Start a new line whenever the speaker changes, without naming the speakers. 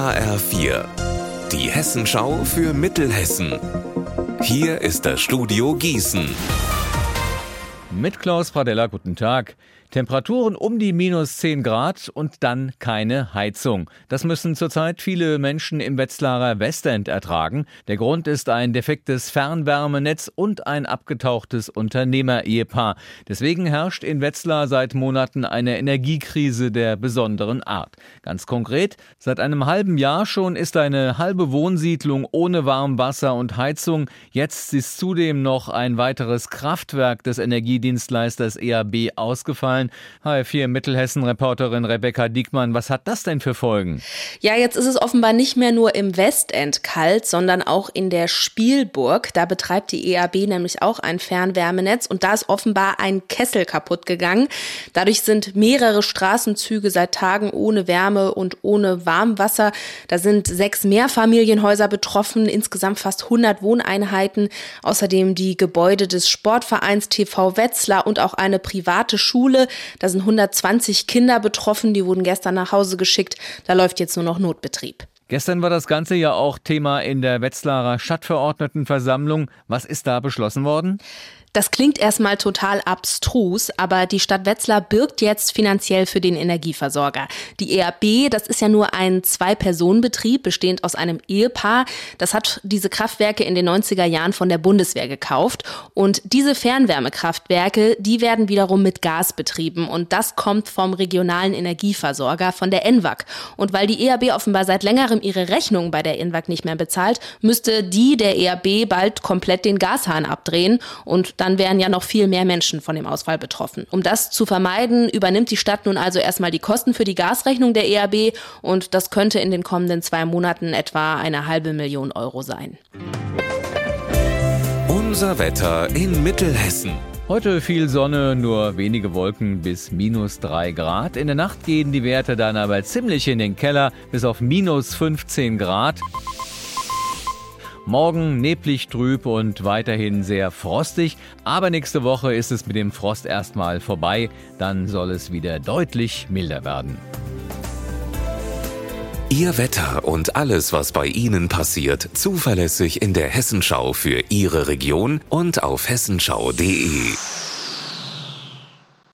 HR4, die Hessenschau für Mittelhessen. Hier ist das Studio Gießen.
Mit Klaus Pradella, guten Tag. Temperaturen um die minus 10 Grad und dann keine Heizung. Das müssen zurzeit viele Menschen im Wetzlarer Westend ertragen. Der Grund ist ein defektes Fernwärmenetz und ein abgetauchtes Unternehmer-Ehepaar. Deswegen herrscht in Wetzlar seit Monaten eine Energiekrise der besonderen Art. Ganz konkret, seit einem halben Jahr schon ist eine halbe Wohnsiedlung ohne Warmwasser und Heizung. Jetzt ist zudem noch ein weiteres Kraftwerk des Energiedienstleisters EAB ausgefallen. Zahlen. HR4 Mittelhessen-Reporterin Rebecca Diekmann, was hat das denn für Folgen?
Ja, jetzt ist es offenbar nicht mehr nur im Westend kalt, sondern auch in der Spielburg. Da betreibt die EAB nämlich auch ein Fernwärmenetz und da ist offenbar ein Kessel kaputt gegangen. Dadurch sind mehrere Straßenzüge seit Tagen ohne Wärme und ohne Warmwasser. Da sind sechs Mehrfamilienhäuser betroffen, insgesamt fast 100 Wohneinheiten. Außerdem die Gebäude des Sportvereins TV Wetzlar und auch eine private Schule. Da sind 120 Kinder betroffen, die wurden gestern nach Hause geschickt. Da läuft jetzt nur noch Notbetrieb.
Gestern war das Ganze ja auch Thema in der Wetzlarer Stadtverordnetenversammlung. Was ist da beschlossen worden?
Das klingt erstmal total abstrus, aber die Stadt Wetzlar birgt jetzt finanziell für den Energieversorger. Die EAB, das ist ja nur ein Zwei-Personen-Betrieb, bestehend aus einem Ehepaar. Das hat diese Kraftwerke in den 90er Jahren von der Bundeswehr gekauft. Und diese Fernwärmekraftwerke, die werden wiederum mit Gas betrieben. Und das kommt vom regionalen Energieversorger, von der ENWAG. Und weil die EAB offenbar seit längerem ihre Rechnung bei der ENWAG nicht mehr bezahlt, müsste die der EAB bald komplett den Gashahn abdrehen. Und dann wären ja noch viel mehr Menschen von dem Ausfall betroffen. Um das zu vermeiden, übernimmt die Stadt nun also erstmal die Kosten für die Gasrechnung der EAB und das könnte in den kommenden zwei Monaten etwa eine halbe Million Euro sein.
Unser Wetter in Mittelhessen.
Heute viel Sonne, nur wenige Wolken bis minus 3 Grad. In der Nacht gehen die Werte dann aber ziemlich in den Keller bis auf minus 15 Grad. Morgen neblig trüb und weiterhin sehr frostig, aber nächste Woche ist es mit dem Frost erstmal vorbei, dann soll es wieder deutlich milder werden.
Ihr Wetter und alles, was bei Ihnen passiert, zuverlässig in der Hessenschau für Ihre Region und auf hessenschau.de.